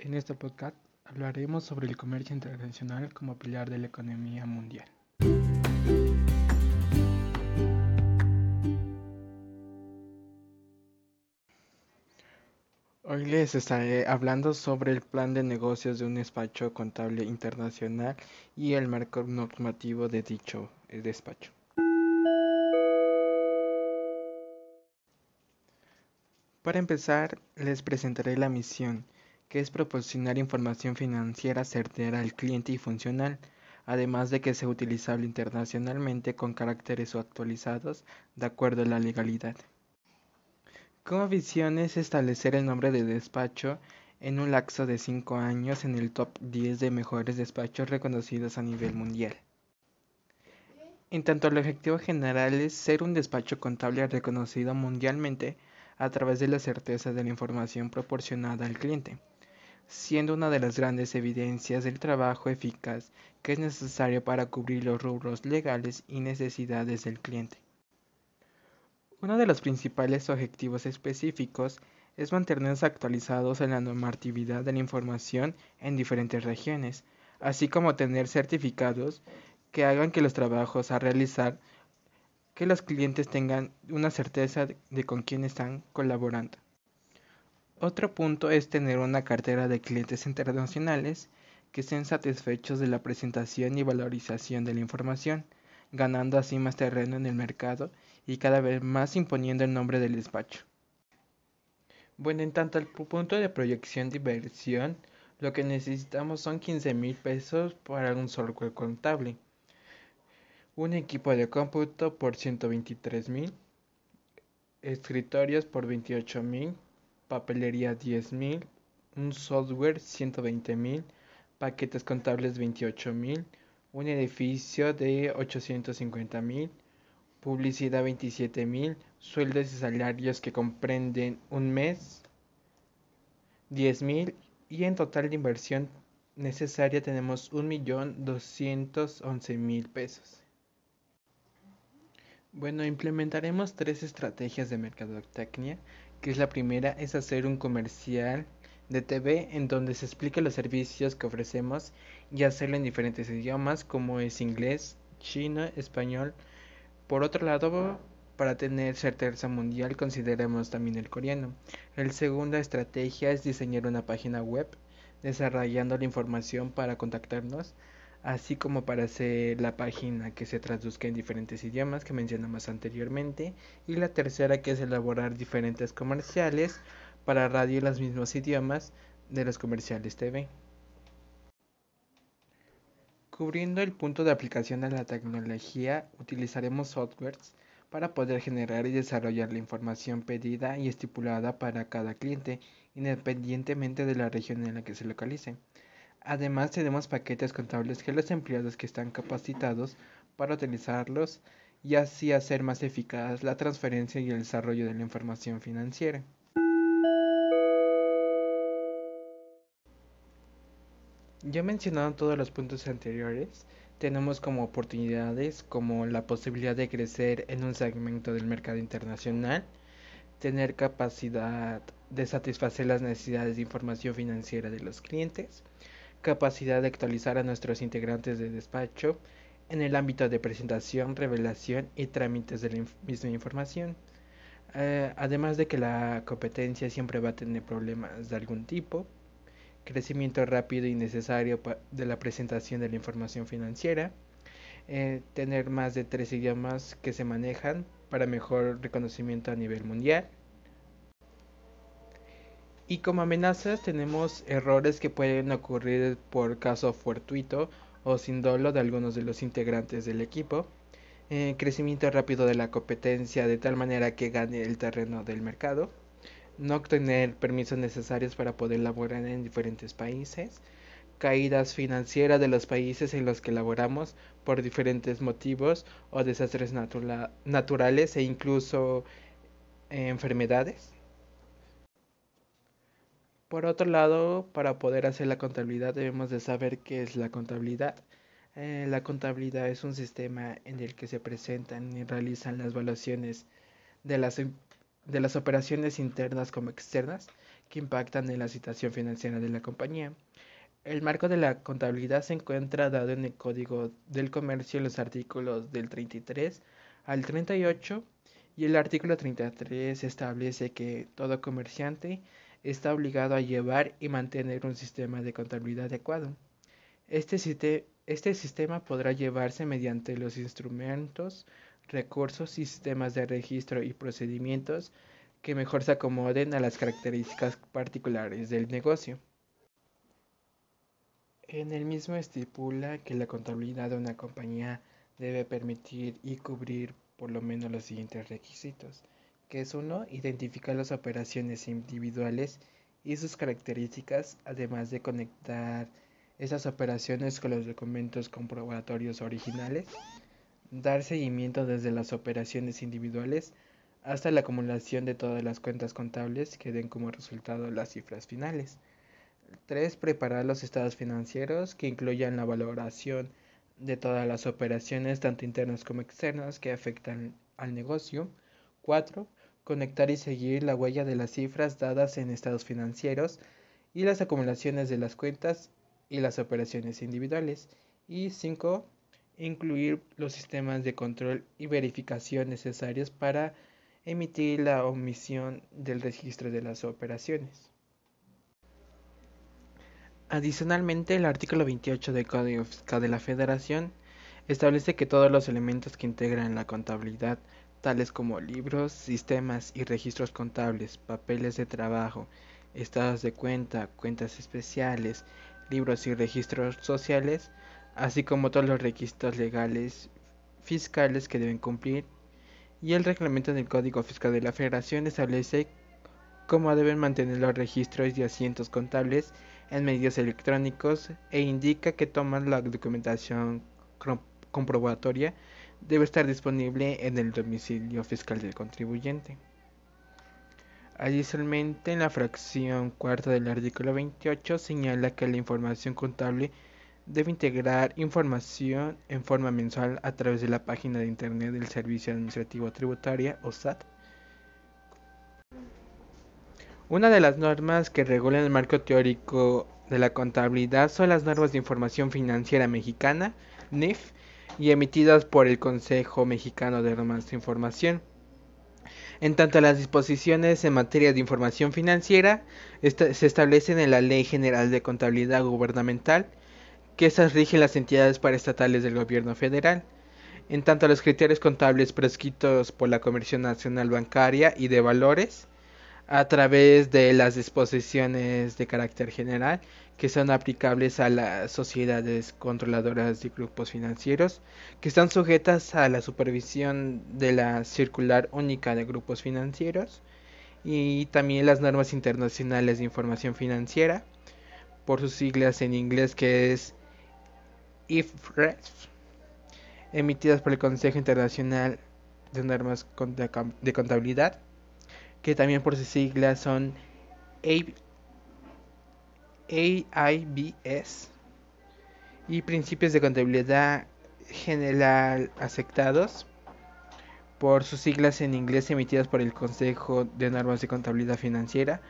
En este podcast hablaremos sobre el comercio internacional como pilar de la economía mundial. Hoy les estaré hablando sobre el plan de negocios de un despacho contable internacional y el marco normativo de dicho despacho. Para empezar, les presentaré la misión, que es proporcionar información financiera certera al cliente y funcional, además de que sea utilizable internacionalmente con caracteres actualizados de acuerdo a la legalidad. Como visión es establecer el nombre de despacho en un lapso de 5 años en el top 10 de mejores despachos reconocidos a nivel mundial. En tanto, el objetivo general es ser un despacho contable reconocido mundialmente a través de la certeza de la información proporcionada al cliente, siendo una de las grandes evidencias del trabajo eficaz que es necesario para cubrir los rubros legales y necesidades del cliente. Uno de los principales objetivos específicos es mantenernos actualizados en la normatividad de la información en diferentes regiones, así como tener certificados que hagan que los trabajos a realizar que los clientes tengan una certeza de con quién están colaborando. Otro punto es tener una cartera de clientes internacionales que estén satisfechos de la presentación y valorización de la información, ganando así más terreno en el mercado y cada vez más imponiendo el nombre del despacho. Bueno, en tanto al punto de proyección de inversión, lo que necesitamos son 15 mil pesos para un software contable un equipo de cómputo por 123 mil, escritorios por 28 mil, papelería 10 mil, un software 120 mil, paquetes contables 28 mil, un edificio de 850 mil, publicidad 27 mil, sueldos y salarios que comprenden un mes 10 mil y en total de inversión necesaria tenemos 1.211.000 pesos. Bueno, implementaremos tres estrategias de mercadotecnia, que es la primera es hacer un comercial de TV en donde se explique los servicios que ofrecemos y hacerlo en diferentes idiomas como es inglés, chino, español. Por otro lado, para tener certeza mundial consideremos también el coreano. La segunda estrategia es diseñar una página web desarrollando la información para contactarnos así como para hacer la página que se traduzca en diferentes idiomas que mencionamos anteriormente y la tercera que es elaborar diferentes comerciales para radio en los mismos idiomas de los comerciales TV. Cubriendo el punto de aplicación de la tecnología, utilizaremos softwares para poder generar y desarrollar la información pedida y estipulada para cada cliente, independientemente de la región en la que se localice. Además tenemos paquetes contables que los empleados que están capacitados para utilizarlos y así hacer más eficaz la transferencia y el desarrollo de la información financiera. Ya mencionado todos los puntos anteriores, tenemos como oportunidades como la posibilidad de crecer en un segmento del mercado internacional, tener capacidad de satisfacer las necesidades de información financiera de los clientes, capacidad de actualizar a nuestros integrantes de despacho en el ámbito de presentación, revelación y trámites de la misma información. Eh, además de que la competencia siempre va a tener problemas de algún tipo, crecimiento rápido y necesario de la presentación de la información financiera, eh, tener más de tres idiomas que se manejan para mejor reconocimiento a nivel mundial, y como amenazas tenemos errores que pueden ocurrir por caso fortuito o sin dolo de algunos de los integrantes del equipo. Eh, crecimiento rápido de la competencia de tal manera que gane el terreno del mercado. No obtener permisos necesarios para poder laborar en diferentes países. Caídas financieras de los países en los que laboramos por diferentes motivos o desastres naturales e incluso enfermedades por otro lado, para poder hacer la contabilidad debemos de saber qué es la contabilidad. Eh, la contabilidad es un sistema en el que se presentan y realizan las evaluaciones de las, de las operaciones internas como externas que impactan en la situación financiera de la compañía. El marco de la contabilidad se encuentra dado en el Código del Comercio en los artículos del 33 al 38 y el artículo 33 establece que todo comerciante está obligado a llevar y mantener un sistema de contabilidad adecuado. Este, este sistema podrá llevarse mediante los instrumentos, recursos y sistemas de registro y procedimientos que mejor se acomoden a las características particulares del negocio. En el mismo estipula que la contabilidad de una compañía debe permitir y cubrir por lo menos los siguientes requisitos, que es uno, identificar las operaciones individuales y sus características, además de conectar esas operaciones con los documentos comprobatorios originales, dar seguimiento desde las operaciones individuales hasta la acumulación de todas las cuentas contables que den como resultado las cifras finales. 3. Preparar los estados financieros que incluyan la valoración de todas las operaciones, tanto internas como externas, que afectan al negocio. 4. Conectar y seguir la huella de las cifras dadas en estados financieros y las acumulaciones de las cuentas y las operaciones individuales. Y 5. Incluir los sistemas de control y verificación necesarios para emitir la omisión del registro de las operaciones. Adicionalmente, el artículo 28 del Código Fiscal de la Federación establece que todos los elementos que integran la contabilidad, tales como libros, sistemas y registros contables, papeles de trabajo, estados de cuenta, cuentas especiales, libros y registros sociales, así como todos los requisitos legales fiscales que deben cumplir, y el reglamento del Código Fiscal de la Federación establece cómo deben mantener los registros y asientos contables en medios electrónicos e indica que toman la documentación comprobatoria debe estar disponible en el domicilio fiscal del contribuyente. Adicionalmente, en la fracción cuarta del artículo 28 señala que la información contable debe integrar información en forma mensual a través de la página de Internet del Servicio Administrativo Tributaria o SAT una de las normas que regulan el marco teórico de la contabilidad son las normas de información financiera mexicana, NIF, y emitidas por el Consejo Mexicano de Normas de Información. En tanto, las disposiciones en materia de información financiera se establecen en la Ley General de Contabilidad Gubernamental, que esas rigen las entidades paraestatales del gobierno federal. En tanto, los criterios contables prescritos por la Comisión Nacional Bancaria y de Valores, a través de las disposiciones de carácter general que son aplicables a las sociedades controladoras de grupos financieros que están sujetas a la supervisión de la circular única de grupos financieros y también las normas internacionales de información financiera por sus siglas en inglés que es IFRS emitidas por el Consejo Internacional de Normas de Contabilidad que también por sus siglas son AIBS y principios de contabilidad general aceptados por sus siglas en inglés emitidas por el Consejo de Normas de Contabilidad Financiera